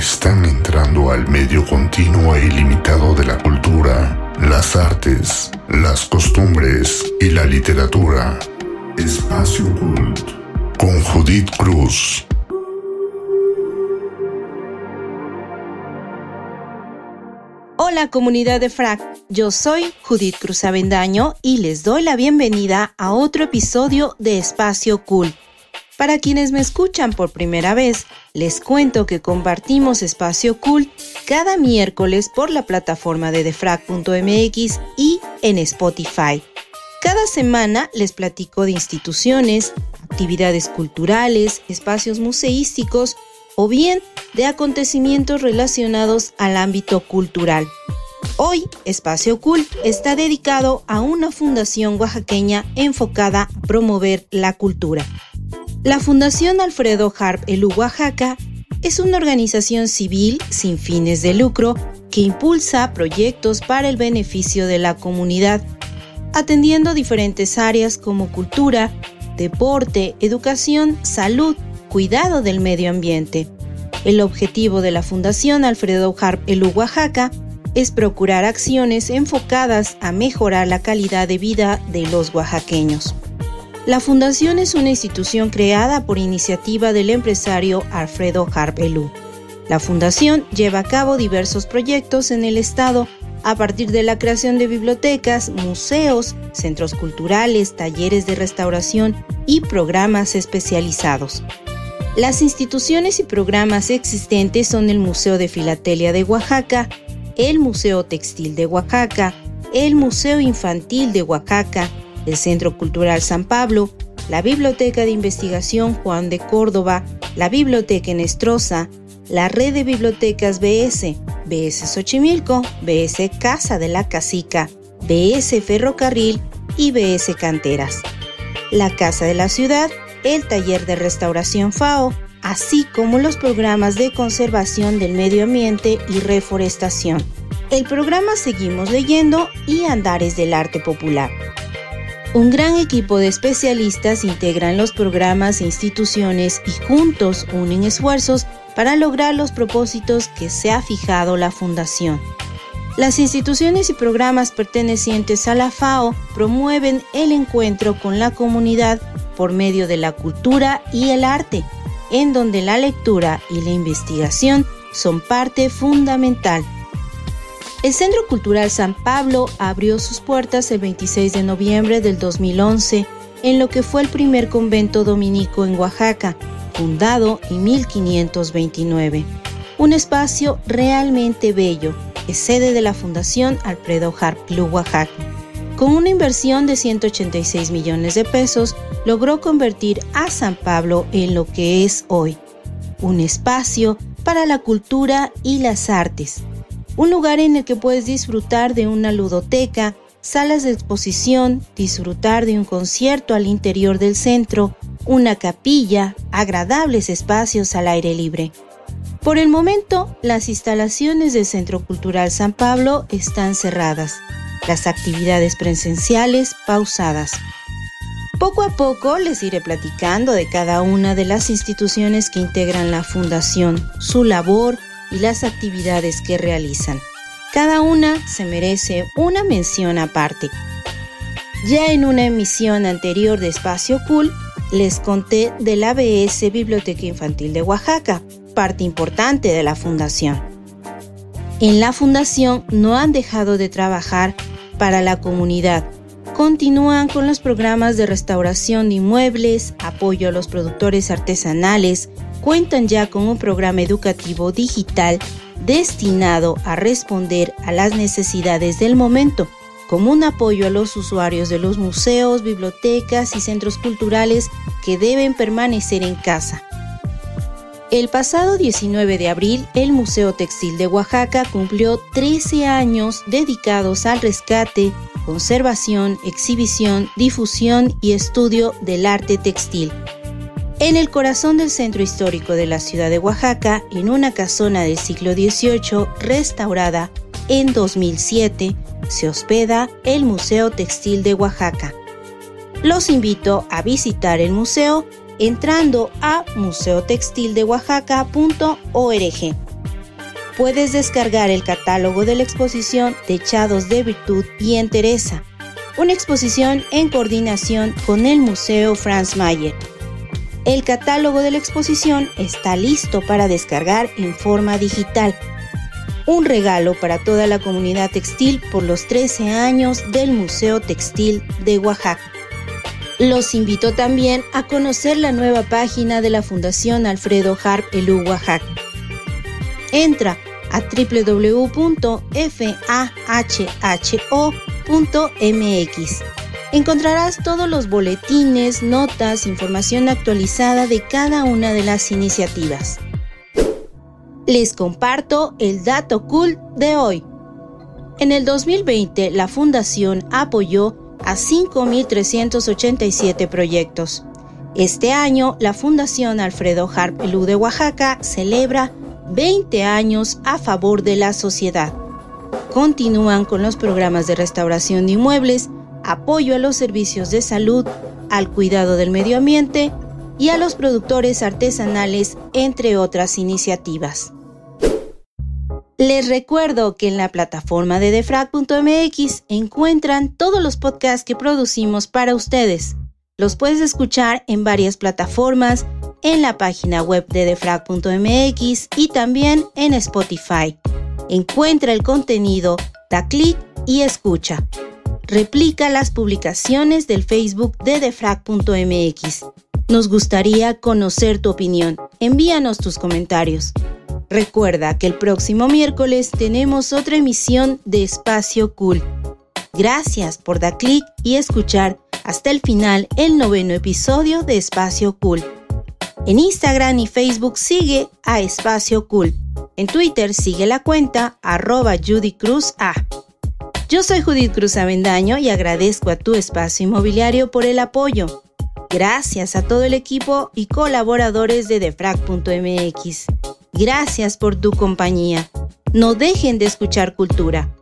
están entrando al medio continuo e ilimitado de la cultura, las artes, las costumbres y la literatura. Espacio Cult con Judith Cruz. Hola comunidad de FRAC, yo soy Judith Cruz Avendaño y les doy la bienvenida a otro episodio de Espacio Cool. Para quienes me escuchan por primera vez, les cuento que compartimos Espacio Cool cada miércoles por la plataforma de defrag.mx y en Spotify. Cada semana les platico de instituciones, actividades culturales, espacios museísticos o bien de acontecimientos relacionados al ámbito cultural. Hoy, Espacio Cool está dedicado a una fundación oaxaqueña enfocada a promover la cultura. La Fundación Alfredo Harp El Oaxaca es una organización civil sin fines de lucro que impulsa proyectos para el beneficio de la comunidad, atendiendo diferentes áreas como cultura, deporte, educación, salud, cuidado del medio ambiente. El objetivo de la Fundación Alfredo Harp El Oaxaca es procurar acciones enfocadas a mejorar la calidad de vida de los oaxaqueños. La fundación es una institución creada por iniciativa del empresario Alfredo Harpelú. La fundación lleva a cabo diversos proyectos en el estado a partir de la creación de bibliotecas, museos, centros culturales, talleres de restauración y programas especializados. Las instituciones y programas existentes son el Museo de Filatelia de Oaxaca, el Museo Textil de Oaxaca, el Museo Infantil de Oaxaca, el Centro Cultural San Pablo, la Biblioteca de Investigación Juan de Córdoba, la Biblioteca Enestrosa, la Red de Bibliotecas BS, BS Xochimilco, BS Casa de la Casica, BS Ferrocarril y BS Canteras. La Casa de la Ciudad, el Taller de Restauración FAO, así como los programas de conservación del medio ambiente y reforestación. El programa Seguimos leyendo y Andares del Arte Popular. Un gran equipo de especialistas integran los programas e instituciones y juntos unen esfuerzos para lograr los propósitos que se ha fijado la Fundación. Las instituciones y programas pertenecientes a la FAO promueven el encuentro con la comunidad por medio de la cultura y el arte, en donde la lectura y la investigación son parte fundamental el Centro Cultural San Pablo abrió sus puertas el 26 de noviembre del 2011 en lo que fue el primer convento dominico en Oaxaca, fundado en 1529. Un espacio realmente bello, es sede de la Fundación Alfredo Harplu Oaxaca. Con una inversión de 186 millones de pesos, logró convertir a San Pablo en lo que es hoy, un espacio para la cultura y las artes, un lugar en el que puedes disfrutar de una ludoteca, salas de exposición, disfrutar de un concierto al interior del centro, una capilla, agradables espacios al aire libre. Por el momento, las instalaciones del Centro Cultural San Pablo están cerradas, las actividades presenciales pausadas. Poco a poco les iré platicando de cada una de las instituciones que integran la fundación, su labor, y las actividades que realizan. Cada una se merece una mención aparte. Ya en una emisión anterior de Espacio Cool, les conté de la ABS Biblioteca Infantil de Oaxaca, parte importante de la fundación. En la fundación no han dejado de trabajar para la comunidad. Continúan con los programas de restauración de inmuebles, apoyo a los productores artesanales, cuentan ya con un programa educativo digital destinado a responder a las necesidades del momento, como un apoyo a los usuarios de los museos, bibliotecas y centros culturales que deben permanecer en casa. El pasado 19 de abril, el Museo Textil de Oaxaca cumplió 13 años dedicados al rescate, conservación, exhibición, difusión y estudio del arte textil en el corazón del centro histórico de la ciudad de Oaxaca, en una casona del siglo XVIII restaurada en 2007, se hospeda el Museo Textil de Oaxaca. Los invito a visitar el museo entrando a museotextildeoaxaca.org. puedes descargar el catálogo de la exposición Techados de Virtud y Entereza, una exposición en coordinación con el Museo Franz Mayer. El catálogo de la exposición está listo para descargar en forma digital. Un regalo para toda la comunidad textil por los 13 años del Museo Textil de Oaxaca. Los invito también a conocer la nueva página de la Fundación Alfredo Harp Elú Oaxaca. Entra a www.fahho.mx. Encontrarás todos los boletines, notas, información actualizada de cada una de las iniciativas. Les comparto el dato cool de hoy. En el 2020, la Fundación apoyó a 5.387 proyectos. Este año, la Fundación Alfredo Harp Elú de Oaxaca celebra 20 años a favor de la sociedad. Continúan con los programas de restauración de inmuebles, apoyo a los servicios de salud, al cuidado del medio ambiente y a los productores artesanales, entre otras iniciativas. Les recuerdo que en la plataforma de defrag.mx encuentran todos los podcasts que producimos para ustedes. Los puedes escuchar en varias plataformas en la página web de defrag.mx y también en Spotify. Encuentra el contenido, da clic y escucha. Replica las publicaciones del Facebook de defrag.mx. Nos gustaría conocer tu opinión. Envíanos tus comentarios. Recuerda que el próximo miércoles tenemos otra emisión de Espacio Cool. Gracias por dar clic y escuchar hasta el final el noveno episodio de Espacio Cool. En Instagram y Facebook sigue a Espacio Cool. En Twitter sigue la cuenta arroba Judy Cruz A. Yo soy Judith Cruz Avendaño y agradezco a tu espacio inmobiliario por el apoyo. Gracias a todo el equipo y colaboradores de defrag.mx. Gracias por tu compañía. No dejen de escuchar cultura.